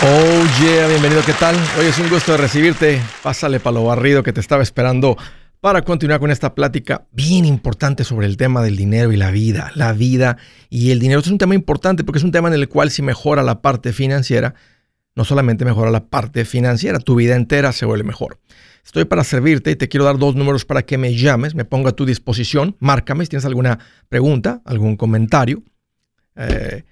Oh yeah, bienvenido, ¿qué tal? Hoy es un gusto de recibirte. Pásale para lo barrido que te estaba esperando para continuar con esta plática bien importante sobre el tema del dinero y la vida. La vida y el dinero. Es un tema importante porque es un tema en el cual si mejora la parte financiera, no solamente mejora la parte financiera, tu vida entera se vuelve mejor. Estoy para servirte y te quiero dar dos números para que me llames, me ponga a tu disposición, márcame si tienes alguna pregunta, algún comentario. Eh,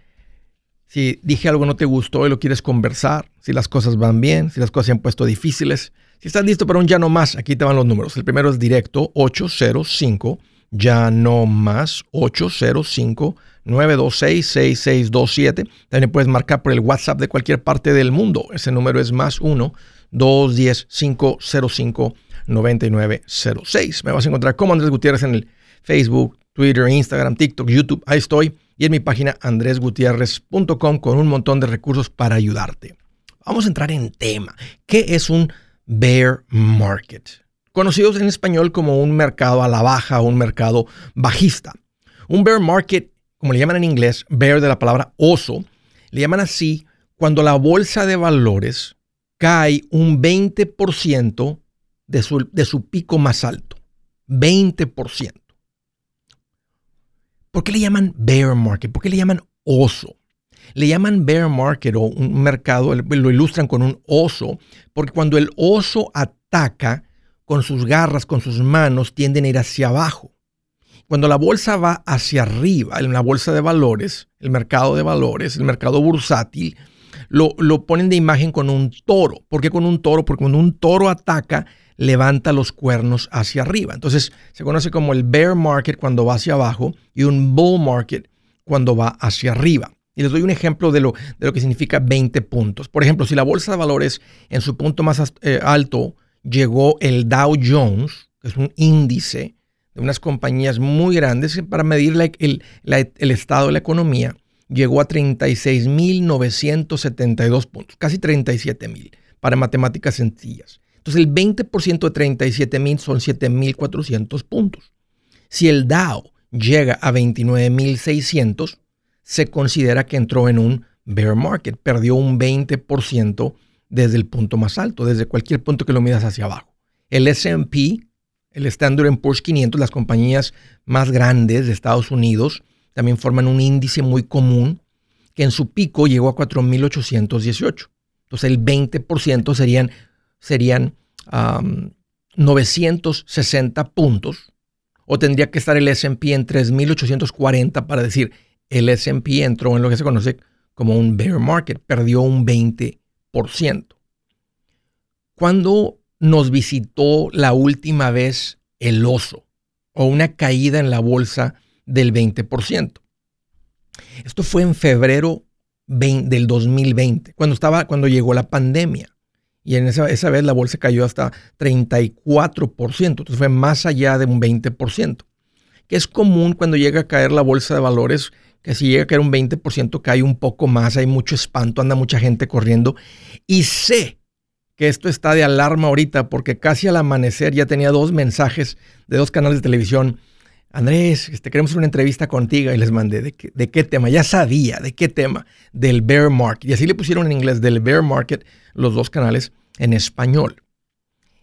si dije algo no te gustó y lo quieres conversar, si las cosas van bien, si las cosas se han puesto difíciles. Si estás listo para un ya no más, aquí te van los números. El primero es directo 805 ya no más 805 926 6627. También puedes marcar por el WhatsApp de cualquier parte del mundo. Ese número es más 1 210 505 9906. Me vas a encontrar como Andrés Gutiérrez en el Facebook, Twitter, Instagram, TikTok, YouTube. Ahí estoy y en mi página andresgutierrez.com con un montón de recursos para ayudarte. Vamos a entrar en tema. ¿Qué es un bear market? Conocidos en español como un mercado a la baja o un mercado bajista. Un bear market, como le llaman en inglés, bear de la palabra oso, le llaman así cuando la bolsa de valores cae un 20% de su, de su pico más alto. 20%. ¿Por qué le llaman bear market? ¿Por qué le llaman oso? Le llaman bear market o un mercado, lo ilustran con un oso, porque cuando el oso ataca con sus garras, con sus manos, tienden a ir hacia abajo. Cuando la bolsa va hacia arriba, en la bolsa de valores, el mercado de valores, el mercado bursátil, lo, lo ponen de imagen con un toro. ¿Por qué con un toro? Porque cuando un toro ataca, levanta los cuernos hacia arriba. Entonces se conoce como el bear market cuando va hacia abajo y un bull market cuando va hacia arriba. Y les doy un ejemplo de lo, de lo que significa 20 puntos. Por ejemplo, si la bolsa de valores en su punto más eh, alto llegó el Dow Jones, que es un índice de unas compañías muy grandes para medir el, el estado de la economía, llegó a 36.972 puntos, casi 37.000 para matemáticas sencillas. Entonces el 20% de 37 mil son 7.400 puntos. Si el Dow llega a 29.600, se considera que entró en un bear market, perdió un 20% desde el punto más alto, desde cualquier punto que lo midas hacia abajo. El S&P, el Standard Poor's 500, las compañías más grandes de Estados Unidos, también forman un índice muy común que en su pico llegó a 4.818. Entonces el 20% serían serían 960 puntos, o tendría que estar el SP en 3.840 para decir el SP entró en lo que se conoce como un bear market, perdió un 20%. Cuando nos visitó la última vez el oso o una caída en la bolsa del 20%? Esto fue en febrero del 2020, cuando, estaba, cuando llegó la pandemia. Y en esa, esa vez la bolsa cayó hasta 34%, entonces fue más allá de un 20%, que es común cuando llega a caer la bolsa de valores, que si llega a caer un 20% cae un poco más, hay mucho espanto, anda mucha gente corriendo. Y sé que esto está de alarma ahorita porque casi al amanecer ya tenía dos mensajes de dos canales de televisión. Andrés, este, queremos una entrevista contigo y les mandé de qué, tema. Ya sabía de qué tema, del bear market. Y así le pusieron en inglés del bear market los dos canales en español.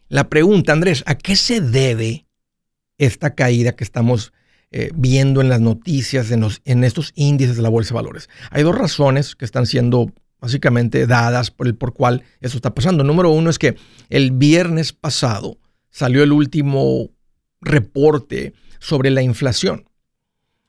La pregunta, Andrés, ¿a qué se debe esta caída que estamos eh, viendo en las noticias, en, los, en estos índices de la bolsa de valores? Hay dos razones que están siendo básicamente dadas por el por cual eso está pasando. Número uno es que el viernes pasado salió el último reporte sobre la inflación.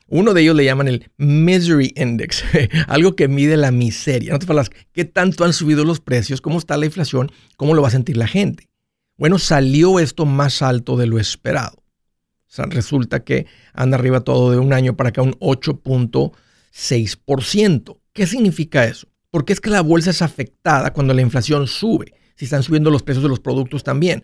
Uno de ellos le llaman el Misery Index, algo que mide la miseria. No te falas, ¿qué tanto han subido los precios? ¿Cómo está la inflación? ¿Cómo lo va a sentir la gente? Bueno, salió esto más alto de lo esperado. O sea, resulta que anda arriba todo de un año para acá un 8.6%. ¿Qué significa eso? Porque es que la bolsa es afectada cuando la inflación sube, si están subiendo los precios de los productos también.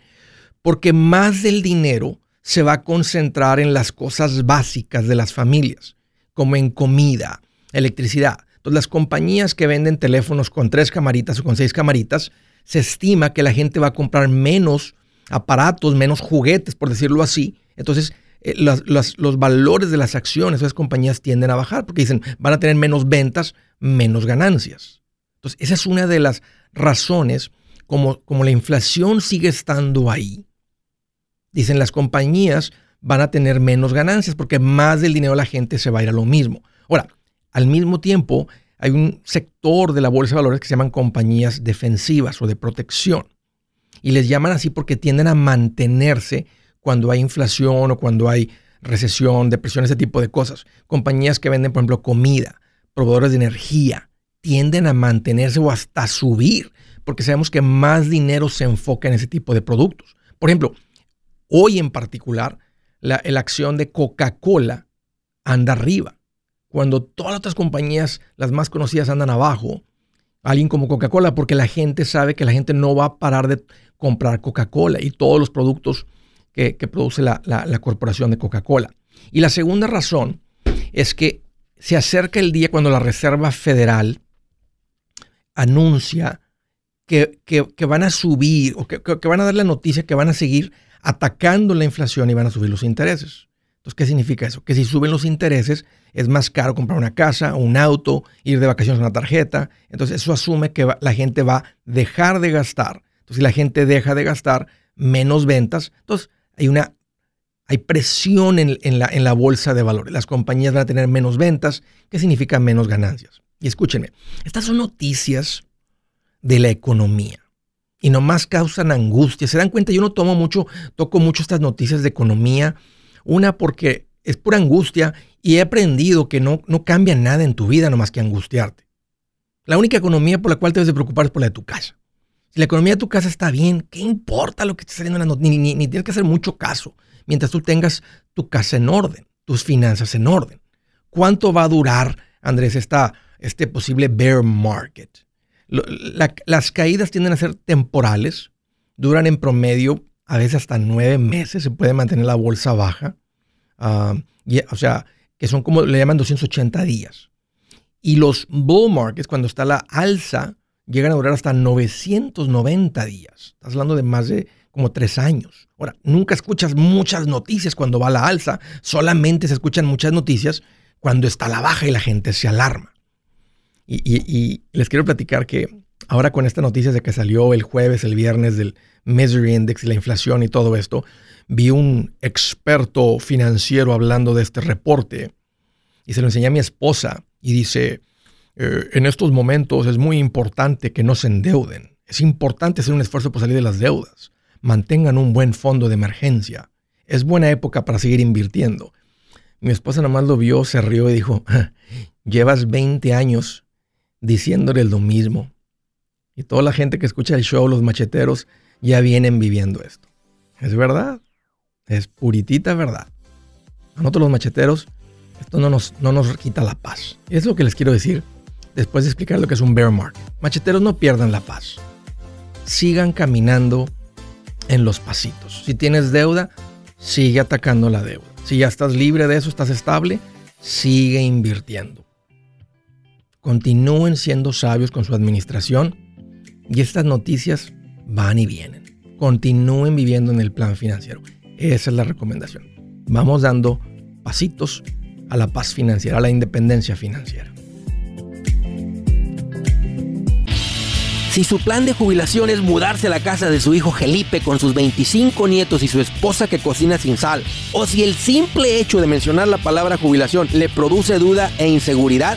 Porque más del dinero se va a concentrar en las cosas básicas de las familias, como en comida, electricidad. Entonces, las compañías que venden teléfonos con tres camaritas o con seis camaritas, se estima que la gente va a comprar menos aparatos, menos juguetes, por decirlo así. Entonces, eh, los, valores de las acciones de esas compañías tienden a bajar porque dicen, van a tener menos ventas, menos ganancias. Entonces, esa es una de las razones, como, como la inflación sigue estando ahí, dicen las compañías van a tener menos ganancias porque más del dinero de la gente se va a ir a lo mismo. Ahora, al mismo tiempo, hay un sector de la bolsa de valores que se llaman compañías defensivas o de protección. Y les llaman así porque tienden a mantenerse cuando hay inflación o cuando hay recesión, depresión, ese tipo de cosas. Compañías que venden, por ejemplo, comida, proveedores de energía, tienden a mantenerse o hasta subir porque sabemos que más dinero se enfoca en ese tipo de productos. Por ejemplo, hoy en particular, la, acción de Coca-Cola anda arriba. Cuando todas las otras compañías, las más conocidas, andan abajo, alguien como Coca-Cola, porque la gente sabe que la gente no va a parar de comprar Coca-Cola y todos los productos que, produce la, corporación de Coca-Cola. Y la segunda razón es que se acerca el día cuando la Reserva Federal anuncia que, que, van a subir o que, que, van a dar la noticia que van a seguir atacando la inflación y van a subir los intereses. Entonces, ¿qué significa eso? Que si suben los intereses es más caro comprar una casa, un auto, ir de vacaciones con una tarjeta. Entonces, eso asume que la gente va a dejar de gastar. Entonces, si la gente deja de gastar, menos ventas. Entonces, hay una hay presión en, en, la, en la bolsa de valores. Las compañías van a tener menos ventas, que significa menos ganancias. Y escúchenme, estas son noticias de la economía y nomás causan angustia. ¿Se dan cuenta? Yo no tomo mucho, toco mucho estas noticias de economía. Una porque es pura angustia y he aprendido que no, no cambia nada en tu vida nomás que angustiarte. La única economía por la cual te debes de preocupar es por la de tu casa. Si la economía de tu casa está bien, ¿qué importa lo que esté saliendo en las noticias? Ni, ni, tienes que hacer mucho caso mientras tú tengas tu casa en orden, tus finanzas en orden. ¿Cuánto va a durar, Andrés, esta, este posible bear market? Las caídas tienden a ser temporales, duran en promedio a veces hasta nueve meses, se puede mantener la bolsa baja, ah, o sea, que son como le llaman 280 días. Y los bull markets, cuando está la alza, llegan a durar hasta 990 días. Estás hablando de más de como tres años. Ahora, nunca escuchas muchas noticias cuando va la alza, solamente se escuchan muchas noticias cuando está la baja y la gente se alarma. Y, les quiero platicar que ahora con esta noticia de que salió el jueves, el viernes del Misery Index y la inflación y todo esto, vi un experto financiero hablando de este reporte y se lo enseñé a mi esposa y dice, eh, en estos momentos es muy importante que no se endeuden. Es importante hacer un esfuerzo por salir de las deudas. Mantengan un buen fondo de emergencia. Es buena época para seguir invirtiendo. Mi esposa nomás lo vio, se rió y dijo, llevas 20 años diciéndole lo mismo. Y toda la gente que escucha el show, los macheteros, ya vienen viviendo esto. Es verdad. Es puritita verdad. A nosotros los macheteros, esto no nos, no nos quita la paz. Es lo que les quiero decir después de explicar lo que es un bear market. Macheteros no pierdan la paz. Sigan caminando en los pasitos. Si tienes deuda, sigue atacando la deuda. Si ya estás libre de eso, estás estable, sigue invirtiendo. Continúen siendo sabios con su administración y estas noticias van y vienen. Continúen viviendo en el plan financiero. Esa es la recomendación. Vamos dando pasitos a la paz financiera, a la independencia financiera. Si su plan de jubilación es mudarse a la casa de su hijo Felipe con sus 25 nietos y su esposa que cocina sin sal, o si el simple hecho de mencionar la palabra jubilación le produce duda e inseguridad,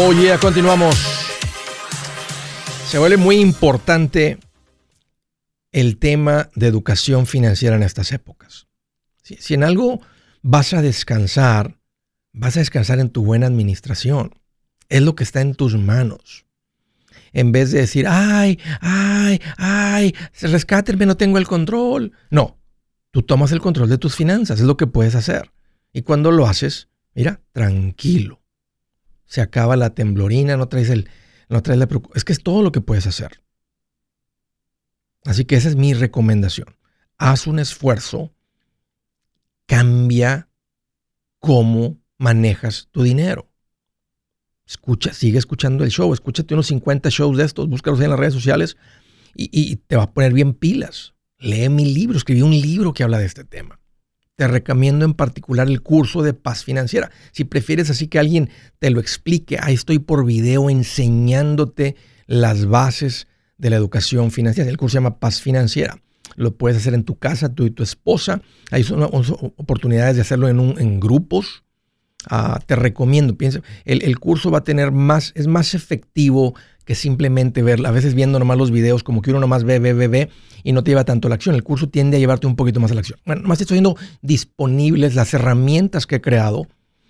Oye, continuamos. Se vuelve muy importante el tema de educación financiera en estas épocas. Si, en algo vas a descansar, vas a descansar en tu buena administración. Es lo que está en tus manos. En vez de decir, ay, ay, ay, rescátenme, no tengo el control. No, tú tomas el control de tus finanzas, es lo que puedes hacer. Y cuando lo haces, mira, tranquilo. Se acaba la temblorina, no traes el, no traes la. Es que es todo lo que puedes hacer. Así que esa es mi recomendación. Haz un esfuerzo cambia cómo manejas tu dinero. Escucha, sigue escuchando el show, escúchate unos 50 shows de estos, búscalos en las redes sociales y, te va a poner bien pilas. Lee mi libro, escribí un libro que habla de este tema. Te recomiendo en particular el curso de paz financiera. Si prefieres así que alguien te lo explique, ahí estoy por video enseñándote las bases de la educación financiera. El curso se llama Paz Financiera lo puedes hacer en tu casa, tú y tu esposa. Hay oportunidades de hacerlo en, en grupos. Ah, te recomiendo, piensa, el, curso va a tener más, es más efectivo que simplemente ver, a veces viendo nomás los videos, como que uno nomás ve, ve, ve, ve, y no te lleva tanto a la acción. El curso tiende a llevarte un poquito más a la acción. Bueno, nomás estoy viendo disponibles las herramientas que he creado.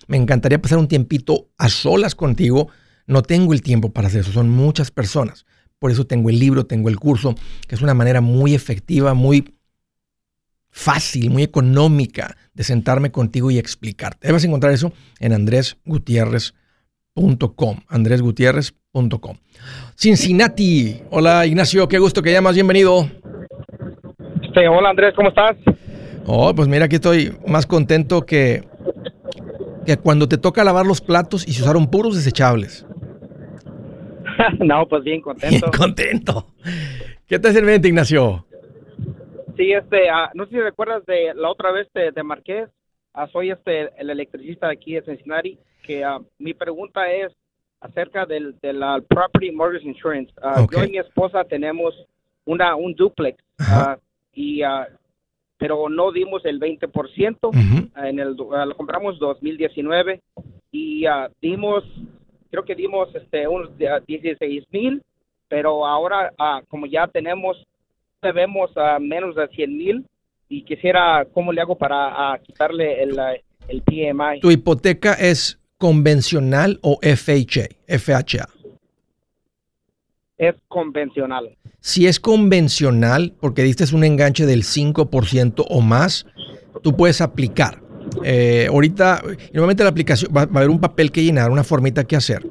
Me encantaría pasar un tiempito a solas contigo. No tengo el tiempo para hacer eso, son muchas personas. Por eso tengo el libro, tengo el curso, que es una manera muy efectiva, muy fácil, muy económica de sentarme contigo y explicarte. Vas a encontrar eso en andresgutierrez.com. andresgutierrez.com. Cincinnati. Hola Ignacio, qué gusto que llamas, bienvenido. Sí, hola Andrés, ¿cómo estás? Oh, pues mira, aquí estoy más contento que, que cuando te toca lavar los platos y se usaron puros desechables. no, pues bien contento. Bien contento. ¿Qué te hace el Ignacio? Sí, este, uh, no sé si recuerdas de la otra vez de, de Marqués. Uh, soy este el electricista de aquí de Cincinnati. Que uh, mi pregunta es acerca del, del property mortgage insurance. Yo y mi esposa tenemos una un duplex y pero no dimos el 20%. En el lo compramos 2019 y dimos creo que dimos este, unos 16 mil, pero ahora ah, como ya tenemos, debemos a menos de 100 mil y quisiera, ¿cómo le hago para quitarle el, el PMI? ¿Tu hipoteca es convencional o FHA? FHA? Es convencional. Si es convencional, porque diste un enganche del 5% o más, tú puedes aplicar. Eh, ahorita, normalmente la aplicación va, a haber un papel que llenar, una formita que hacer.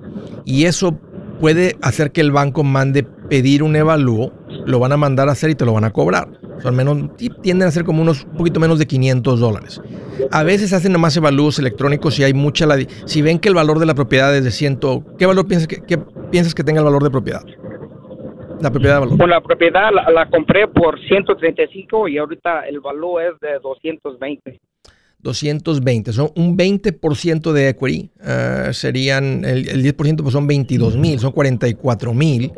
Y eso puede hacer que el banco mande pedir un evalúo, lo van a mandar a hacer y te lo van a cobrar. Son menos, tienden a ser como unos un poquito menos de 500 dólares. A veces hacen nomás evalúos electrónicos si hay mucha la, si ven que el valor de la propiedad es de 100, ¿qué valor piensas que, qué piensas que tenga el valor de propiedad? La propiedad de valor. Pues la propiedad la, la compré por 135 y ahorita el valor es de 220. 220. Son un 20% de equity. Eh, serían, el, 10% pues son 22 mil, son 44 mil,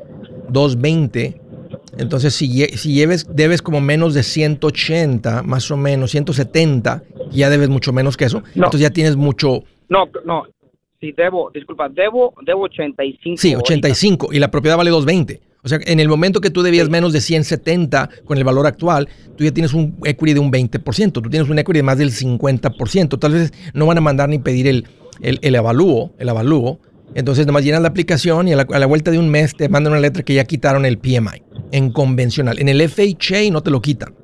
220. Entonces, si, si lleves, debes como menos de 180, más o menos, 170, ya debes mucho menos que eso. Entonces ya tienes mucho... No, no, si debo, disculpa, debo, debo 85. Sí, 85 y la propiedad vale 220. O sea, en el momento que tú debías menos de 170 con el valor actual, tú ya tienes un equity de un 20%, tú tienes un equity de más del 50%. Tal vez no van a mandar ni pedir el, el, el avalúo, el avalúo Entonces, nomás llenas la aplicación y a la, a la vuelta de un mes te mandan una letra que ya quitaron el PMI en convencional. En el FHA no te lo quitan.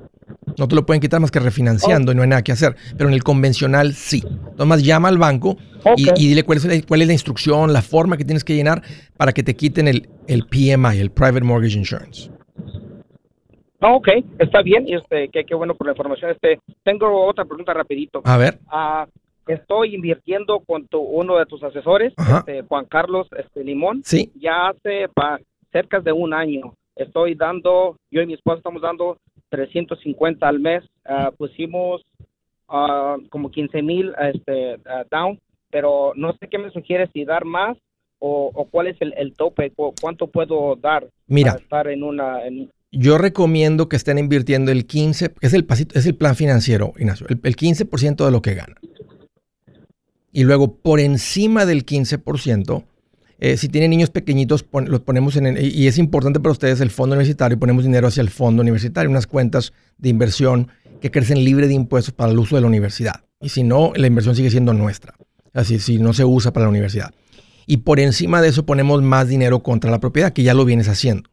No te lo pueden quitar más que refinanciando y no hay nada que hacer. Pero en el convencional sí. Nomás llama al banco y, dile cuál es, la, cuál es la instrucción, la forma que tienes que llenar para que te quiten el, el PMI, el Private Mortgage Insurance. Ah, ok, está bien, y este, qué, qué bueno por la información. Este, tengo otra pregunta rapidito. A ver. Ah, estoy invirtiendo con tu, uno de tus asesores, este, Juan Carlos este, Limón. Sí. Ya hace pa, cerca de un año. Estoy dando, yo y mi esposa estamos dando 350 al mes. Ah, pusimos ah, como 15 mil este, ah, down, pero no sé qué me sugieres, si dar más o, o cuál es el, el tope, cu- cuánto puedo dar Mira. para estar en una... En, Yo recomiendo que estén invirtiendo el 15, que es el pasito, es el plan financiero, Ignacio, el, el 15% de lo que ganan. Y luego por encima del 15%, eh, si tienen niños pequeñitos, pon- los ponemos en el- y es importante para ustedes el fondo universitario, ponemos dinero hacia el fondo universitario, unas cuentas de inversión que crecen libre de impuestos para el uso de la universidad. Y si no, la inversión sigue siendo nuestra. Así, si no se usa para la universidad. Y por encima de eso ponemos más dinero contra la propiedad, que ya lo vienes haciendo.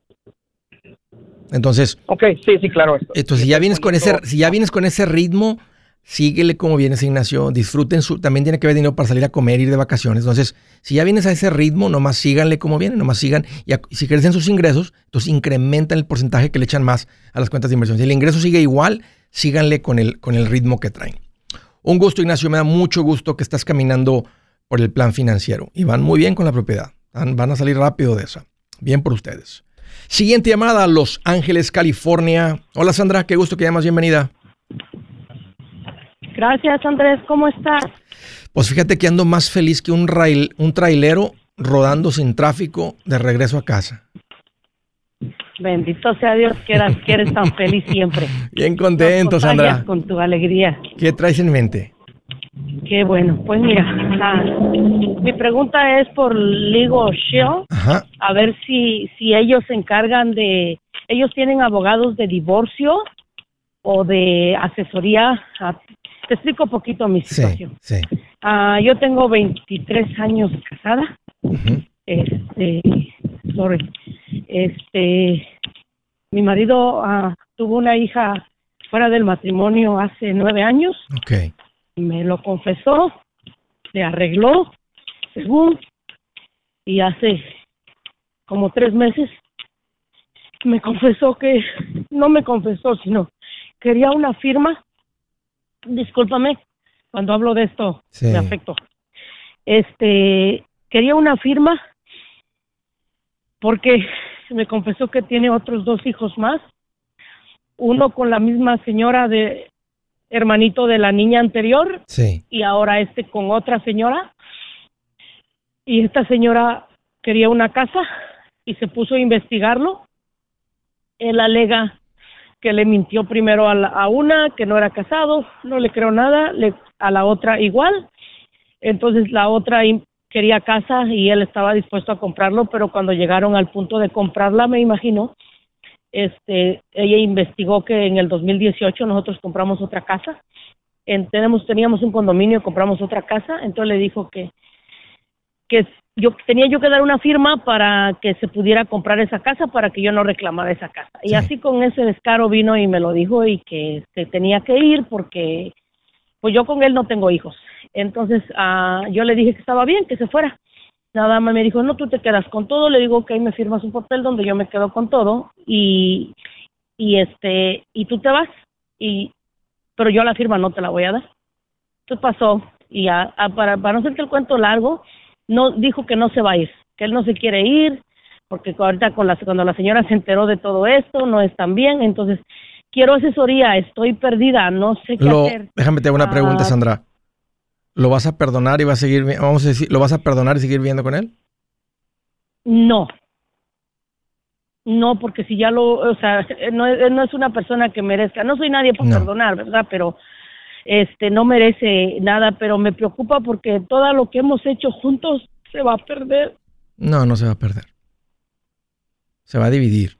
Entonces, ok, sí, sí, claro. esto- entonces, si ya vienes con ese, si ya vienes con ese ritmo, síguele como vienes, Ignacio. Disfruten su, también tiene que haber dinero para salir a comer, ir de vacaciones. Entonces, si ya vienes a ese ritmo, nomás síganle como vienen, nomás sigan. Y, si crecen sus ingresos, entonces incrementan el porcentaje que le echan más a las cuentas de inversión. Si el ingreso sigue igual, síganle con el, con el ritmo que traen. Un gusto, Ignacio. Me da mucho gusto que estás caminando por el plan financiero. Y van muy bien con la propiedad. Van, van a salir rápido de esa. Bien por ustedes. Siguiente llamada, Los Ángeles, California. Hola Sandra, qué gusto que llamas, bienvenida. Gracias, Andrés. ¿Cómo estás? Pues fíjate que ando más feliz que un, rail, un trailero rodando sin tráfico de regreso a casa. Bendito sea Dios que eres, que eres tan feliz siempre. Bien contento, Sandra. Con tu alegría. ¿Qué traes en mente? Qué bueno. Pues mira, mi pregunta es por Ligo Shield. Ajá, A ver si, si ellos se encargan de... Ellos tienen abogados de divorcio o de asesoría. Te explico un poquito mi sí, situación. sí. Ah, yo tengo 23 años casada. Este sorry este mi marido ah, tuvo una hija fuera del matrimonio hace nueve años Ok, me lo confesó le arregló según y hace como tres meses me confesó que no me confesó sino quería una firma discúlpame cuando hablo de esto Sí. me afecto este quería una firma porque me confesó que tiene otros dos hijos más uno con la misma señora de hermanito de la niña anterior sí. y ahora este con otra señora. Y esta señora quería una casa y se puso a investigarlo. Él alega que le mintió primero a, la- a una, que no era casado, no le creo nada, le, a la otra igual. Entonces la otra quería casa y él estaba dispuesto a comprarlo, pero cuando llegaron al punto de comprarla, me imagino, este, ella investigó que en el 2018 nosotros compramos otra casa. En- tenemos, teníamos un condominio, compramos otra casa, entonces le dijo que, que yo tenía yo que dar una firma para que se pudiera comprar esa casa para que yo no reclamara esa casa. Y Sí. así con ese descaro vino y me lo dijo y que se tenía que ir porque pues yo con él no tengo hijos. Entonces ah, yo le dije que estaba bien, que se fuera. Nada más me dijo, no, tú te quedas con todo. Le digo, ok, me firmas un papel donde yo me quedo con todo y, y este, y tú te vas. Y, pero yo la firma no te la voy a dar. Entonces pasó y ya, ah, para, para no hacerte el cuento largo, no dijo que no se va a ir, que él no se quiere ir, porque ahorita con la, cuando la señora se enteró de todo esto, no es tan bien. Entonces, quiero asesoría, estoy perdida, no sé qué Lo, hacer. déjame te hago una pregunta, Ah. Sandra. ¿Lo vas a perdonar y vas a seguir, vamos a decir, lo vas a perdonar y seguir viviendo con él? No. No, porque si ya lo, o sea, no, es- no es una persona que merezca, no soy nadie por No. perdonar, ¿verdad? Pero este no merece nada, pero me preocupa porque todo lo que hemos hecho juntos se va a perder. No, no se va a perder. Se va a dividir.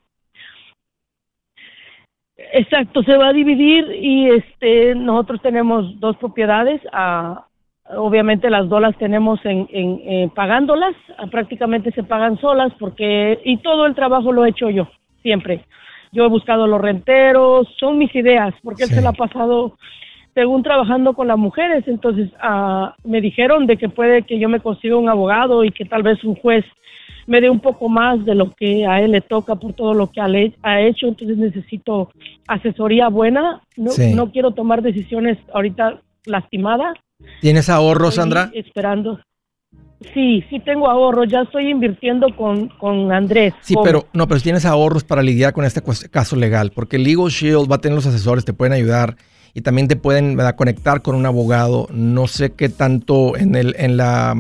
Exacto, se va a dividir y este nosotros tenemos dos propiedades, ah, obviamente las dos las tenemos en, en eh, pagándolas, prácticamente se pagan solas porque y todo el trabajo lo he hecho yo siempre. Yo he buscado los renteros, son mis ideas, porque él se la ha pasado según trabajando con las mujeres, entonces ah, me dijeron de que puede que yo me consiga un abogado y que tal vez un juez me dé un poco más de lo que a él le toca por todo lo que ha, hecho, entonces necesito asesoría buena, no, no quiero tomar decisiones ahorita lastimadas. ¿Tienes ahorro, Sandra? Esperando. Sí, sí tengo ahorros, ya estoy invirtiendo con, con Andrés. Sí, pero no, pero tienes ahorros para lidiar con este caso legal, porque Legal Shield va a tener los asesores, te pueden ayudar y también te pueden conectar con un abogado. No sé qué tanto en, el, en la...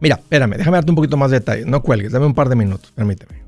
Mira, espérame, déjame darte un poquito más de detalles. No cuelgues, dame un par de minutos, permíteme.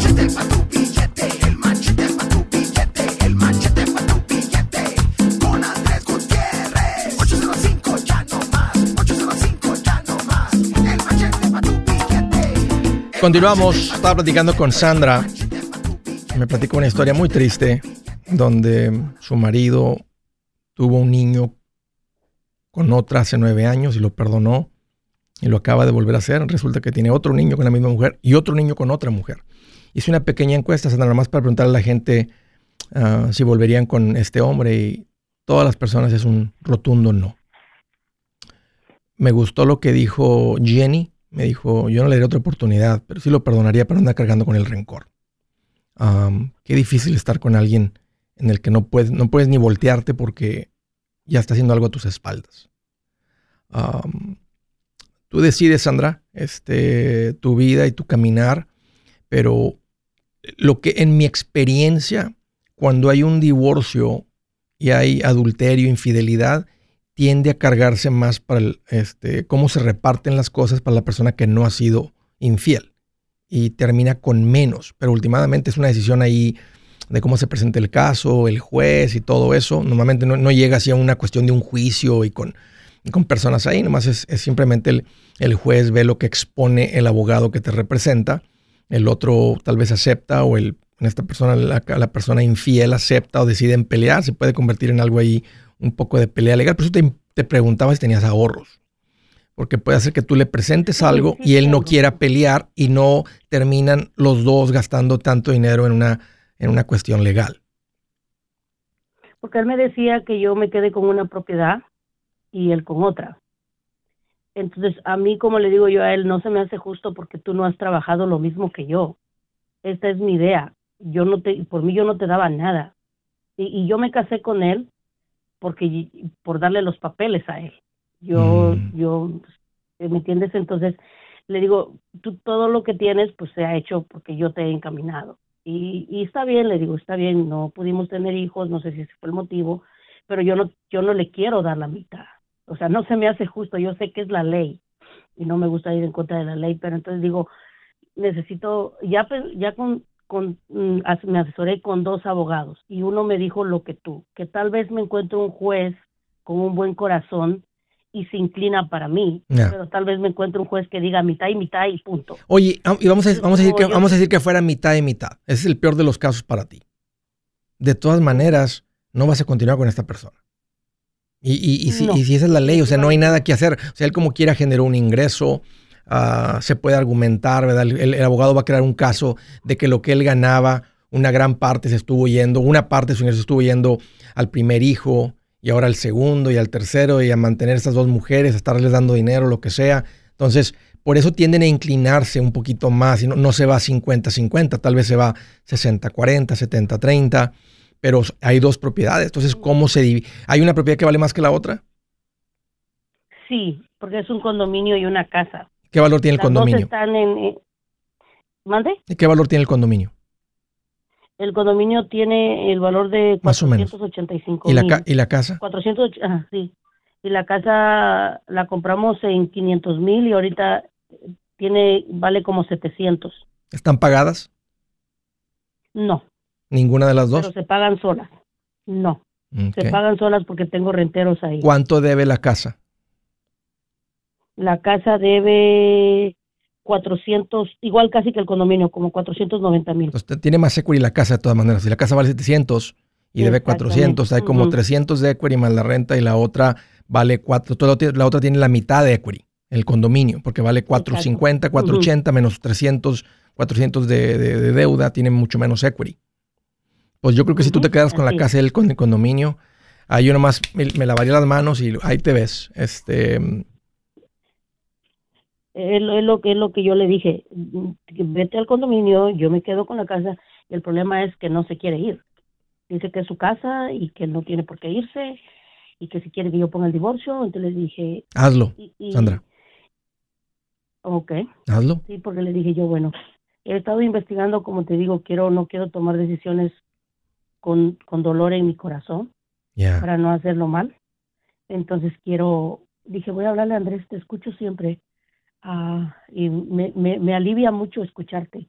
machete para tu billete, el machete para tu billete, el machete para tu billete. Con Andrés Gutiérrez. 805 ya no más, 805 ya no más. El machete para tu billete. Continuamos, estaba platicando con Sandra. Me platicó una historia muy triste donde su marido tuvo un niño con otra hace nueve años y lo perdonó y lo acaba de volver a hacer. Resulta que tiene otro niño con la misma mujer y otro niño con otra mujer. Hice una pequeña encuesta, nada más para preguntarle a la gente ah, si volverían con este hombre y todas las personas es un rotundo no. Me gustó lo que dijo Jenny. Me dijo, yo no le daría otra oportunidad, pero sí lo perdonaría para andar cargando con el rencor. qué difícil estar con alguien en el que no puedes, no puedes ni voltearte porque ya está haciendo algo a tus espaldas. tú decides, Sandra, este, tu vida y tu caminar, pero lo que en mi experiencia, cuando hay un divorcio y hay adulterio, infidelidad, tiende a cargarse más para el, este, cómo se reparten las cosas para la persona que no ha sido infiel y termina con menos. Pero últimamente es una decisión ahí de cómo se presenta el caso, el juez y todo eso. Normalmente no, llega así a una cuestión de un juicio y con, con personas ahí, nomás es, simplemente el, el, juez ve lo que expone el abogado que te representa el otro tal vez acepta o el, en esta persona, la, persona infiel acepta o deciden pelear, se puede convertir en algo ahí, un poco de pelea legal. Por eso te, te preguntaba si tenías ahorros. Porque puede hacer que tú le presentes algo y él no quiera pelear y no terminan los dos gastando tanto dinero en una, en una cuestión legal. Porque él me decía que yo me quedé con una propiedad y él con otra. Entonces, a mí, como le digo yo a él, no se me hace justo porque tú no has trabajado lo mismo que yo. Esta es mi idea. Yo no te, por mí yo no te daba nada. Y, yo me casé con él porque por darle los papeles a él. Yo, mm. yo, ¿me entiendes? Entonces, le digo, tú todo lo que tienes, pues se ha hecho porque yo te he encaminado. Y, y está bien, le digo, está bien, no pudimos tener hijos, no sé si ese fue el motivo, pero yo no, yo no le quiero dar la mitad o sea, no se me hace justo, yo sé que es la ley y no me gusta ir en contra de la ley, pero entonces digo, necesito, ya, ya con, con, mm, me asesoré con dos abogados y uno me dijo lo que tú, que tal vez me encuentre un juez con un buen corazón y se inclina para mí, pero tal vez me encuentre un juez que diga mitad y mitad y punto. Oye, y vamos a, vamos a decir que vamos a decir que fuera mitad y mitad. Ese es el peor de los casos para ti. De todas maneras, no vas a continuar con esta persona. Y, si, esa es la ley, o sea, no hay nada que hacer. O sea, él como quiera generó un ingreso, ah, se puede argumentar, ¿verdad? El, abogado va a crear un caso de que lo que él ganaba, una gran parte se estuvo yendo, una parte de su ingreso estuvo yendo al primer hijo y ahora el segundo y al tercero y a mantener estas dos mujeres, a estarles dando dinero, lo que sea. Entonces, por eso tienden a inclinarse un poquito más y no, no se va 50-50, tal vez se va 60-40, 70-30, pero hay dos propiedades. Entonces, ¿cómo se divide? ¿Hay una propiedad que vale más que la otra? Sí, porque es un condominio y una casa. ¿Qué valor tiene el condominio? dos están en... eh, ¿Mande? ¿Qué valor tiene el condominio? El condominio tiene el valor de Más o menos. 485 ¿Y la, ¿Y la casa? 400, ah, sí. Y la casa la compramos en 500 mil y ahorita tiene, vale como 700. ¿Están pagadas? No, ¿Ninguna de las pero dos? se pagan solas. No, se pagan solas porque tengo renteros ahí. ¿Cuánto debe la casa? La casa debe 400, igual casi que el condominio, como 490 mil. Tiene más equity la casa de todas maneras. Si la casa vale 700 y debe Exactamente. 400, hay como Ujú. 300 de equity más la renta y la otra vale 4. toda la otra- tiene la mitad de equity, el condominio, porque vale 450, 480 menos 300, 400 de, de- de deuda, tiene mucho menos equity. Pues yo creo que si tú te quedas con la así casa él con el condominio, ahí yo nomás me, me lavaría las manos y ahí te ves. Este, Es, lo- es lo que es lo que yo le dije, vete al condominio, yo me quedo con la casa. y El problema es que no se quiere ir. Dice que es su casa y que no tiene por qué irse y que si quiere que yo ponga el divorcio. Entonces le dije, hazlo, y, y- Sandra, Ok, hazlo. sí, porque le dije yo, bueno, he estado investigando, como te digo, quiero no quiero tomar decisiones con, con dolor en mi corazón para no hacerlo mal. Entonces quiero, dije, voy a hablarle a Andrés, te escucho siempre. Ah, y me, me, me alivia mucho escucharte.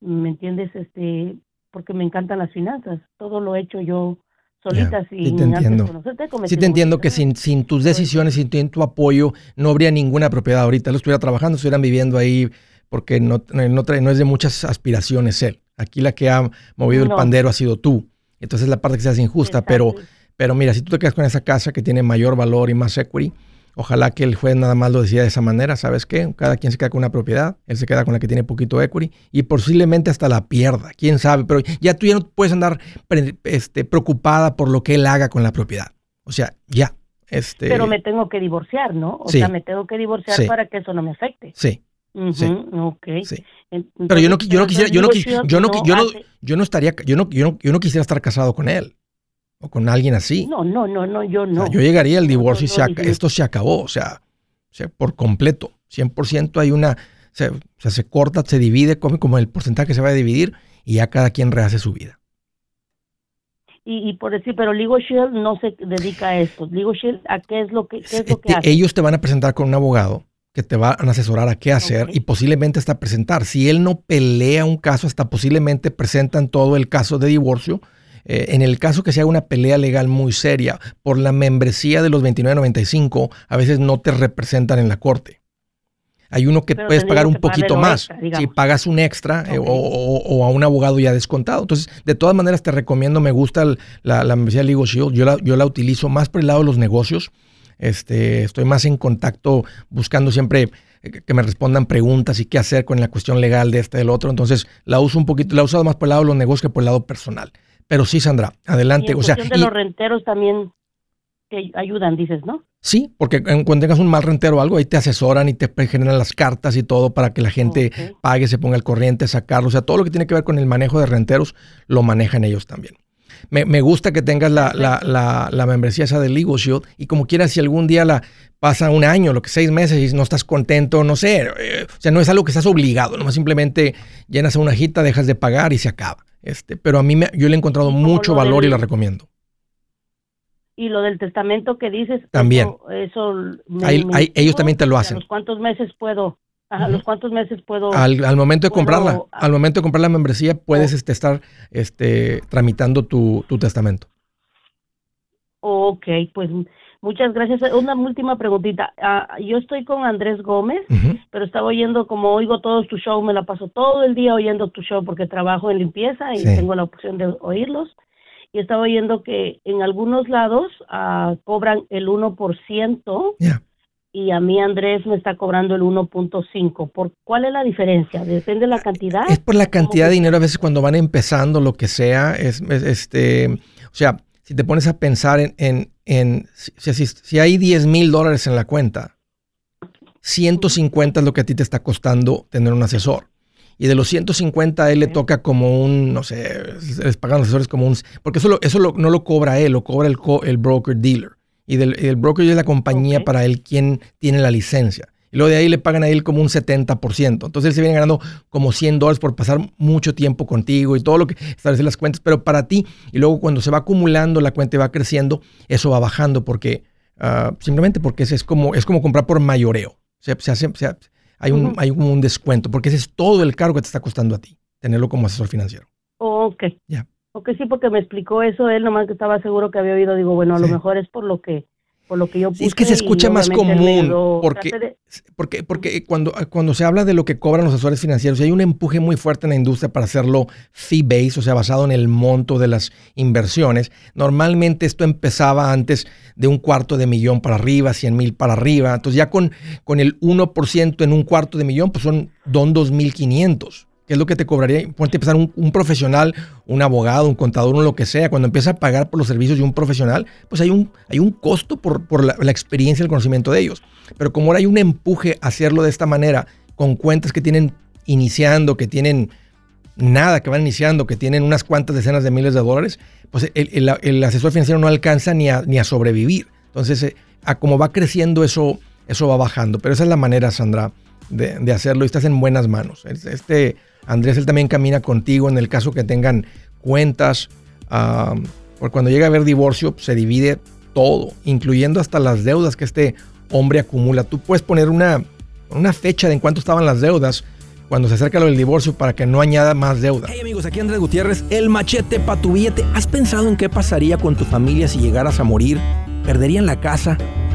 ¿Me entiendes? Este, porque me encantan las finanzas. Todo lo he hecho yo solita Ya, sin sí te antes entiendo. conocerte, Sí te entiendo que sin, sin tus decisiones, sin, tu- tu apoyo, no habría ninguna propiedad ahorita. Él estuviera trabajando, estuvieran viviendo ahí porque no, no, trae- no es de muchas aspiraciones él. Aquí la que ha movido el pandero ha sido tú. Entonces la parte que se hace injusta, pero, pero mira, si tú te quedas con esa casa que tiene mayor valor y más equity, ojalá que el juez nada más lo decida de esa manera, ¿sabes qué? Cada quien se queda con una propiedad, él se queda con la que tiene poquito equity y posiblemente hasta la pierda, quién sabe, pero ya tú ya no puedes andar este, preocupada por lo que él haga con la propiedad. O sea, ya. Este, Pero me tengo que divorciar, ¿no? O Sí. sea, me tengo que divorciar Sí. para que eso no me afecte. Sí, Sí. ok. sí. En- Pero yo no, yo no quisiera, yo no, yo no, yo no, yo no estaría, yo no, yo no, yo no quisiera estar casado con él o con alguien así. No, no, no, no, yo O no. sea, yo llegaría al No, divorcio y no, se no, aca- dije- esto se acabó, o sea, o sea, por completo, 100% hay una, se, o sea, se corta, se divide, como, como el porcentaje que se va a dividir y ya cada quien rehace su vida. Y, y por decir, pero Legal Shield no se dedica a esto. Legal Shield, ¿a qué es lo que, qué es lo que Este, hace? ellos te van a presentar con un abogado que te van a asesorar a qué hacer y posiblemente hasta presentar. Si él no pelea un caso, hasta posiblemente presentan todo el caso de divorcio. Eh, en el caso que se haga una pelea legal muy seria por la membresía de los 29.95, a veces no te representan en la corte. Hay uno que Pero puedes pagar un poquito más. extra, si pagas un extra eh, o, o- o a un abogado ya descontado. Entonces, de todas maneras, te recomiendo, me gusta el- la, la membresía Legal Shield. Yo la, yo la utilizo más por el lado de los negocios. Este, estoy más en contacto buscando siempre eh, que me respondan preguntas y qué hacer con la cuestión legal de este y del otro. Entonces, la uso un poquito, la he usado más por el lado de los negocios que por el lado personal. Pero sí, Sandra, Y adelante. en O sea, de y- los renteros también que ayudan, dices, ¿no? sí, porque en- cuando tengas un mal rentero o algo, ahí te asesoran y te generan las cartas y todo para que la gente pague, se ponga al corriente, sacarlo. O sea, todo lo que tiene que ver con el manejo de renteros lo manejan ellos también. Me, me gusta que tengas la, la, la, la membresía esa de Legal Shield y como quieras, si algún día la pasa un año, lo que seis meses y no estás contento, no sé. eh, o sea, no es algo que estás obligado, nomás simplemente llenas una hojita, dejas de pagar y se acaba. Este, pero a mí me- yo le he encontrado mucho lo valor y la recomiendo. Y lo del testamento que dices, También. eso, eso me- Ahí- me ahí- ellos también te lo ¿a hacen. los cuántos meses puedo? Ajá, los cuántos meses puedo? Al, al momento de puedo- comprarla, al momento de comprar la membresía, puedes Oh. este, estar este, tramitando tu, tu testamento. Ok, pues muchas gracias. Una última preguntita. Ah, yo estoy con Andrés Gómez, pero estaba oyendo, como oigo todos tu show, me la paso todo el día oyendo tu show porque trabajo en limpieza y Sí. tengo la opción de oírlos. Y estaba oyendo que en algunos lados ah, cobran el 1% Ya. Y a mí Andrés me está cobrando el 1.5. ¿Por cuál es la diferencia? ¿Depende de la cantidad? Es por la ¿Cómo cantidad de dinero a veces cuando van empezando lo que sea. Es, es- este, o sea, si te pones a pensar en, en- en, si, si hay 10 mil dólares en la cuenta, 150 es lo que a ti te está costando tener un asesor. Y de los 150 a él le toca como un, no sé, les pagan los asesores como un... Porque eso, eso no lo cobra él, lo cobra el, el broker dealer. Y del, el broker es la compañía para él quien tiene la licencia. Y luego de ahí le pagan a él como un 70%. Entonces él se viene ganando como 100 dólares por pasar mucho tiempo contigo y todo lo que establece las cuentas. Pero para ti, y luego cuando se va acumulando la cuenta y va creciendo, eso va bajando porque ah, simplemente porque es, como, es como comprar por mayoreo. Se, hace, hay, un, hay un descuento porque ese es todo el cargo que te está costando a ti, tenerlo como asesor financiero. ok. Ya. Ok, sí, porque me explicó eso él, nomás que estaba seguro que había oído. Digo, bueno, a lo mejor es por lo que lo que yo es que se escucha más común porque, porque, porque cuando, cuando se habla de lo que cobran los asesores financieros, hay un empuje muy fuerte en la industria para hacerlo fee-based, o sea, basado en el monto de las inversiones. Normalmente esto empezaba antes de un cuarto de millón para arriba, 100 mil para arriba. Entonces ya con, con el 1% en un cuarto de millón, pues son don 2.500 es lo que te cobraría? Ponte a empezar un, profesional, un abogado, un contador, o lo que sea. Cuando empieza a pagar por los servicios de un profesional, pues hay un, hay un costo por, por la, experiencia y el conocimiento de ellos. Pero como ahora hay un empuje a hacerlo de esta manera, con cuentas que tienen iniciando, que tienen nada, que van iniciando, que tienen unas cuantas decenas de miles de dólares, pues el, asesor financiero no alcanza ni a, ni a sobrevivir. Entonces, eh, a como va creciendo eso, eso va bajando. Pero esa es la manera, Sandra, de, hacerlo y estás en buenas manos. Este Andrés, él también camina contigo en el caso que tengan cuentas. porque cuando llega a haber divorcio, se divide todo, incluyendo hasta las deudas que este hombre acumula. Tú puedes poner una, una fecha de en cuánto estaban las deudas cuando se acerca lo del divorcio para que no añada más deuda. Hey amigos, aquí Andrés Gutiérrez, el machete para tu billete. ¿Has pensado en qué pasaría con tu familia si llegaras a morir? ¿Perderían la casa?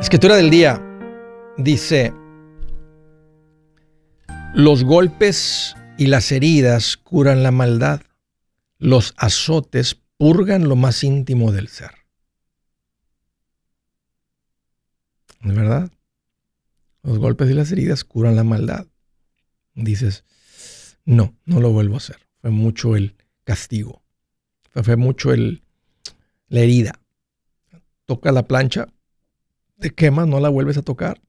Escritura del día dice, los golpes y las heridas curan la maldad. Los azotes purgan lo más íntimo del ser. ¿Es verdad? Los golpes y las heridas curan la maldad. Dices, no, no lo vuelvo a hacer. Fue mucho el castigo. Fue, mucho el, la herida. Toca la plancha, te quemas, no la vuelves a tocar.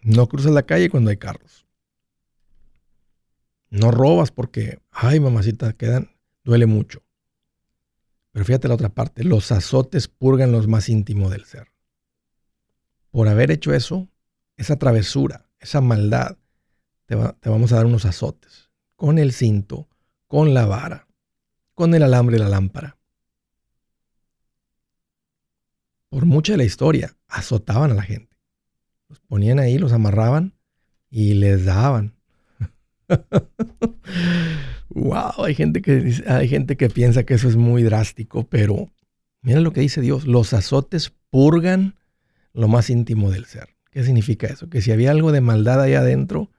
No cruzas la calle cuando hay carros. No robas porque, ay, mamacita, quedan, duele mucho. Pero fíjate la otra parte, los azotes purgan los más íntimos del ser. Por haber hecho eso, esa travesura, esa maldad, te, vamos a dar unos azotes. Con el cinto, con la vara, con el alambre y la lámpara. Por mucha de la historia, azotaban a la gente. Los ponían ahí, los amarraban y les daban wow, hay gente, que, hay gente que piensa que eso es muy drástico, pero mira lo que dice Dios, los azotes purgan lo más íntimo del ser. ¿Qué significa eso? Que si había algo de maldad ahí adentro,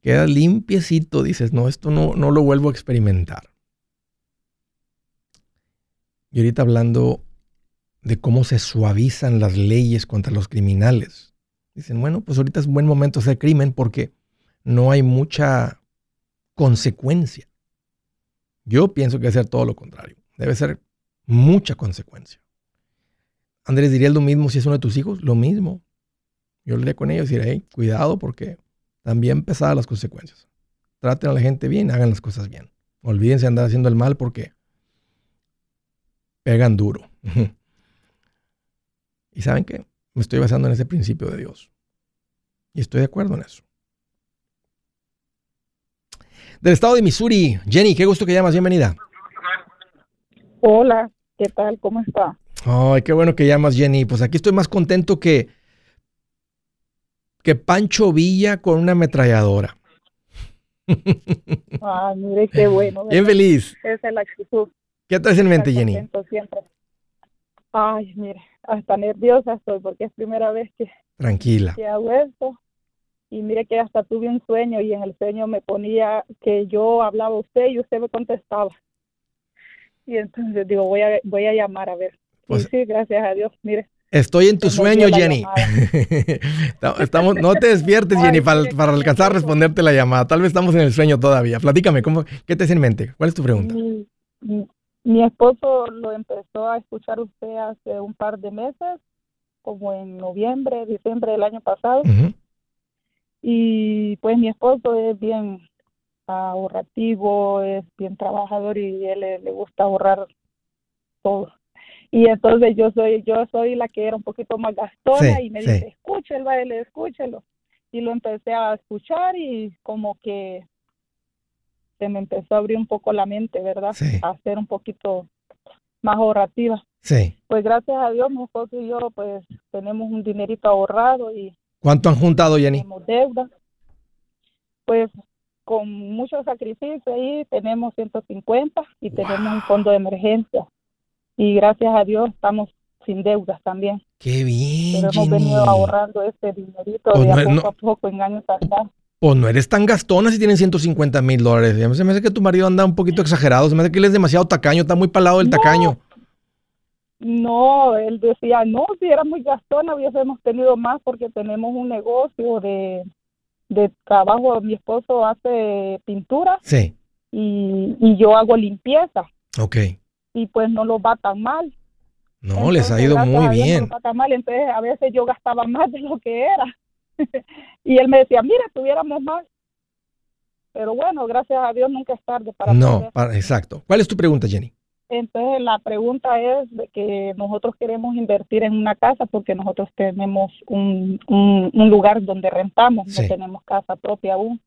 queda limpiecito, dices, no, esto no, no lo vuelvo a experimentar. Y ahorita hablando de cómo se suavizan las leyes contra los criminales. Dicen, bueno, pues ahorita es buen momento hacer crimen porque no hay mucha consecuencia. Yo pienso que debe ser todo lo contrario. Debe ser mucha consecuencia. Andrés diría lo mismo si es uno de tus hijos, lo mismo. Yo le con ellos y diré, cuidado porque también pesadas las consecuencias. Traten a la gente bien, hagan las cosas bien. Olvídense de andar haciendo el mal porque pegan duro. ¿Y saben qué? Me estoy basando en ese principio de Dios. Y estoy de acuerdo en eso. Del estado de Missouri, Jenny, qué gusto que llamas, bienvenida. Hola, ¿qué tal? ¿Cómo está? Ay, qué bueno que llamas, Jenny. Pues aquí estoy más contento que, que Pancho Villa con una ametralladora. Ay, mire qué bueno. Bien feliz. Esa es la actitud. ¿Qué traes en mente, Jenny? Siempre. Ay, mire, hasta nerviosa estoy porque es primera vez que, Tranquila. que hago esto. Y mire que hasta tuve un sueño y en el sueño me ponía que yo hablaba a usted y usted me contestaba. Y entonces digo, voy a, voy a llamar a ver. Pues- sí, gracias a Dios, mire. Estoy en tu sueño, Jenny. Estamos, no te despiertes, Jenny, para, para alcanzar a responderte la llamada. Tal vez estamos en el sueño todavía. Platícame, ¿cómo, ¿qué te hace en mente? ¿Cuál es tu pregunta? Mi, mi- mi esposo lo empezó a escuchar usted hace un par de meses, como en noviembre, diciembre del año pasado. Y pues mi esposo es bien ahorrativo, es bien trabajador y él le, le gusta ahorrar todo. Y entonces yo soy yo soy la que era un poquito más gastona Sí, y me sí. dice, escúchelo, a él, escúchelo. Y lo empecé a escuchar y como que se me empezó a abrir un poco la mente, ¿verdad? Sí. A ser un poquito más ahorrativa. Sí. Pues gracias a Dios mi esposo y yo pues tenemos un dinerito ahorrado y ¿Cuánto han juntado, Jenny? tenemos deuda. Pues con mucho sacrificio ahí tenemos 150 y tenemos un fondo de emergencia. Y gracias a Dios estamos sin deudas también. Qué bien, Pero hemos Jenny. venido ahorrando este dinerito Pues de a no- poco no- a poco en años atrás. Pues no eres tan gastona si tienen 150 mil dólares. Se me hace que tu marido anda un poquito exagerado. Se me hace que él es demasiado tacaño, está muy palado del No. tacaño. No, él decía, no, si era muy gastona hubiésemos tenido más porque tenemos un negocio de, de trabajo. Mi esposo hace pintura Sí, y, y yo hago limpieza ok. Y pues no lo va tan mal. No, les ha ido muy bien. no tan mal. Entonces, a veces yo gastaba más de lo que era. y él me decía, mira, tuviéramos más. Pero bueno, gracias a Dios nunca es tarde para No, para- exacto. ¿Cuál es tu pregunta, Jenny? Entonces, la pregunta es de que nosotros queremos invertir en una casa porque nosotros tenemos un, un, un lugar donde rentamos, Sí. no tenemos casa propia aún.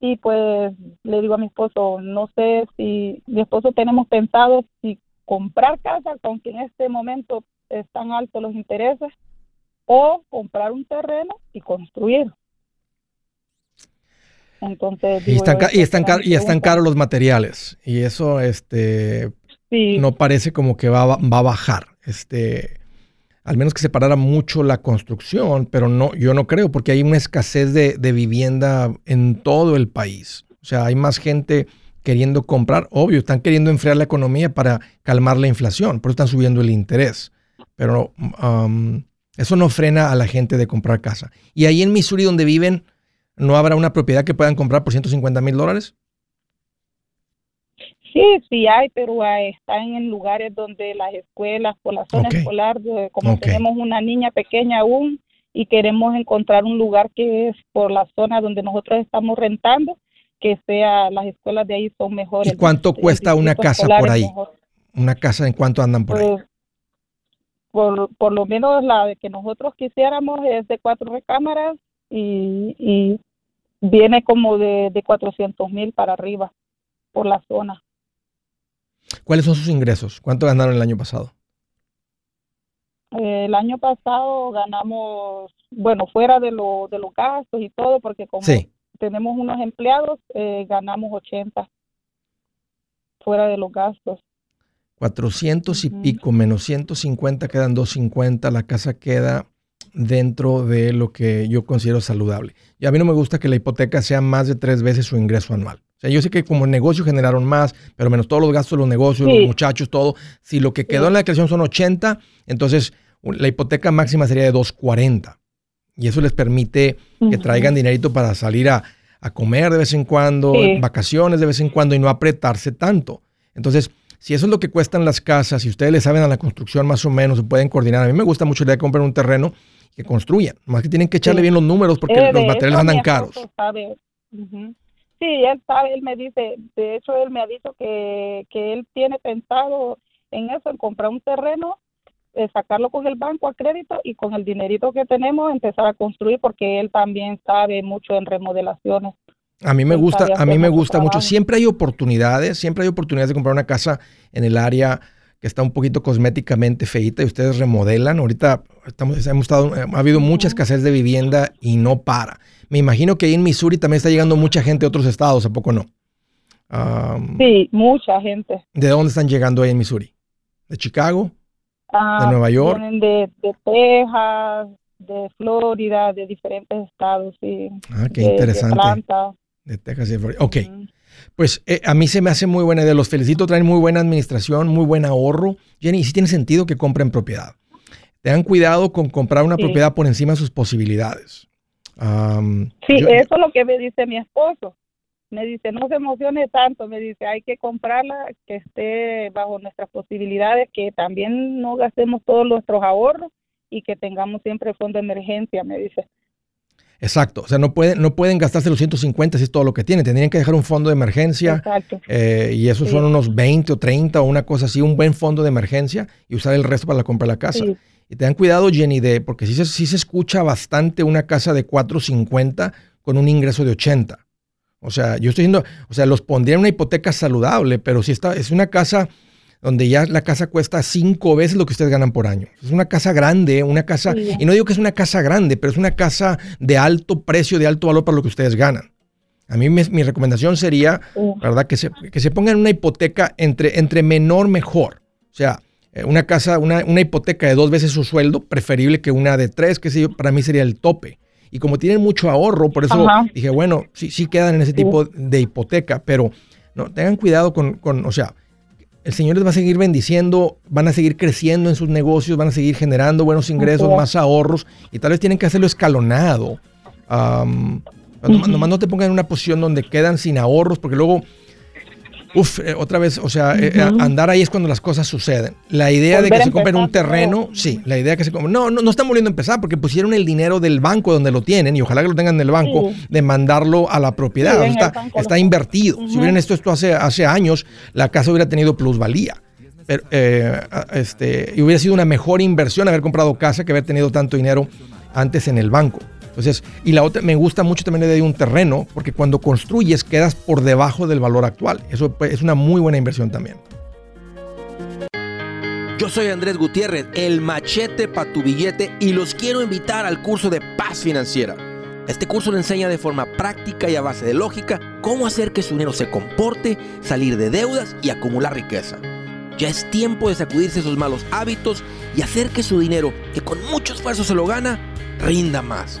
Y pues le digo a mi esposo, no sé si mi esposo tenemos pensado si comprar casa, aunque en este momento están altos los intereses, o comprar un terreno y construir. Entonces, Y están, y están, y están caros los materiales. Y eso este, Sí. no parece como que va, va a bajar. Este, al menos que se parara mucho la construcción, pero no, yo no creo, porque hay una escasez de, vivienda en todo el país. O sea, hay más gente queriendo comprar. Obvio, están queriendo enfriar la economía para calmar la inflación, por eso están subiendo el interés. Pero um, eso no frena a la gente de comprar casa. Y ahí en Missouri, donde viven, ¿no habrá una propiedad que puedan comprar por 150 mil dólares? Sí, sí hay, pero ah, están en lugares donde las escuelas, por la zona Ok. escolar, como tenemos una niña pequeña aún y queremos encontrar un lugar que es por la zona donde nosotros estamos rentando, que sea, las escuelas de ahí son mejores. ¿Y cuánto El- el cuesta una casa por ahí? ¿Una casa en cuánto andan por ahí? Pues, por, por lo menos la de que nosotros quisiéramos es de cuatro recámaras y, y viene como de, de 400 mil para arriba por la zona. ¿Cuáles son sus ingresos? ¿Cuánto ganaron el año pasado? Eh, el año pasado ganamos, bueno, fuera de, lo, de los gastos y todo, porque como Sí. tenemos unos empleados, eh, ganamos 80 fuera de los gastos. 400 y pico menos 150 quedan 250. La casa queda dentro de lo que yo considero saludable. Y a mí no me gusta que la hipoteca sea más de tres veces su ingreso anual. O sea, yo sé que como negocio generaron más, pero menos todos los gastos de los negocios, Sí. los muchachos, todo. Si lo que quedó Sí. en la declaración son 80, entonces la hipoteca máxima sería de 240. Y eso les permite que traigan dinerito para salir a, a comer de vez en cuando, Sí. vacaciones de vez en cuando y no apretarse tanto. Entonces, si eso es lo que cuestan las casas, si ustedes le saben a la construcción más o menos, se pueden coordinar. A mí me gusta mucho la idea de comprar un terreno que construyan. Más que tienen que echarle bien los números porque Eh, los materiales andan caros. esposo sabe. Sí, él sabe, él me dice, de hecho él me ha dicho que, que él tiene pensado en eso, en comprar un terreno, eh, sacarlo con el banco a crédito y con el dinerito que tenemos empezar a construir porque él también sabe mucho en remodelaciones. A mí me gusta, a mí me gusta mucho. Siempre hay oportunidades, siempre hay oportunidades de comprar una casa en el área que está un poquito cosméticamente feita y ustedes remodelan. Ahorita estamos, hemos estado, ha habido mucha escasez de vivienda y no para. Me imagino que ahí en Missouri también está llegando mucha gente de otros estados, ¿a poco no? sí, mucha gente. ¿De dónde están llegando ahí en Missouri? ¿De Chicago? ¿De Nueva York? Vienen de, Texas, de Florida, de diferentes estados, sí. Ah, qué interesante. De Atlanta. De Texas y Florida. Ok. Pues eh, a mí se me hace muy buena idea. Los felicito, traen muy buena administración, muy buen ahorro. Jenny, sí tiene sentido que compren propiedad. Tengan cuidado con comprar una propiedad por encima de sus posibilidades. Sí, eso es lo que me dice mi esposo. Me dice, no se emocione tanto, me dice, hay que comprarla que esté bajo nuestras posibilidades, que también no gastemos todos nuestros ahorros y que tengamos siempre fondo de emergencia, me dice. Exacto, o sea, no pueden, no pueden gastarse los 150 si es todo lo que tienen, tendrían que dejar un fondo de emergencia Exacto. Eh, y esos son unos 20 o 30 o una cosa así, un buen fondo de emergencia y usar el resto para la compra de la casa. Y tengan cuidado, Jenny, de, porque sí se, sí se escucha bastante una casa de 450 con un ingreso de 80. O sea, yo estoy diciendo, o sea, los pondría en una hipoteca saludable, pero si está, es una casa donde ya la casa cuesta cinco veces lo que ustedes ganan por año. Es una casa grande, una casa, y no digo que es una casa grande, pero es una casa de alto precio, de alto valor para lo que ustedes ganan. A mí mi recomendación sería, ¿verdad? Que se, que se pongan una hipoteca entre, entre menor mejor. O sea, eh, una casa, una, una, hipoteca de dos veces su sueldo, preferible que una de tres, que sé yo, para mí sería el tope. Y como tienen mucho ahorro, por eso dije, bueno, sí, sí quedan en ese tipo de hipoteca, pero no, tengan cuidado con, con, o sea, el Señor les va a seguir bendiciendo, van a seguir creciendo en sus negocios, van a seguir generando buenos ingresos, más ahorros, y tal vez tienen que hacerlo escalonado. nomás, no te pongan en una posición donde quedan sin ahorros, porque luego Uf, eh, otra vez, o sea, eh, eh, andar ahí es cuando las cosas suceden. La idea de que se compren un terreno, sí, la idea de que se compren. No, no, no están volviendo a empezar porque pusieron el dinero del banco donde lo tienen y ojalá que lo tengan en el banco, de mandarlo a la propiedad. está, está invertido. Si hubieran esto, esto hace, hace años, la casa hubiera tenido plusvalía. Pero, este, y hubiera sido una mejor inversión haber comprado casa que haber tenido tanto dinero antes en el banco. Entonces, y la otra, me gusta mucho también de un terreno, porque cuando construyes quedas por debajo del valor actual. Eso pues, es una muy buena inversión también. Yo soy Andrés Gutiérrez, el machete para tu billete, y los quiero invitar al curso de paz financiera. Este curso le enseña de forma práctica y a base de lógica cómo hacer que su dinero se comporte, salir de deudas y acumular riqueza. Ya es tiempo de sacudirse esos malos hábitos y hacer que su dinero, que con mucho esfuerzo se lo gana, rinda más.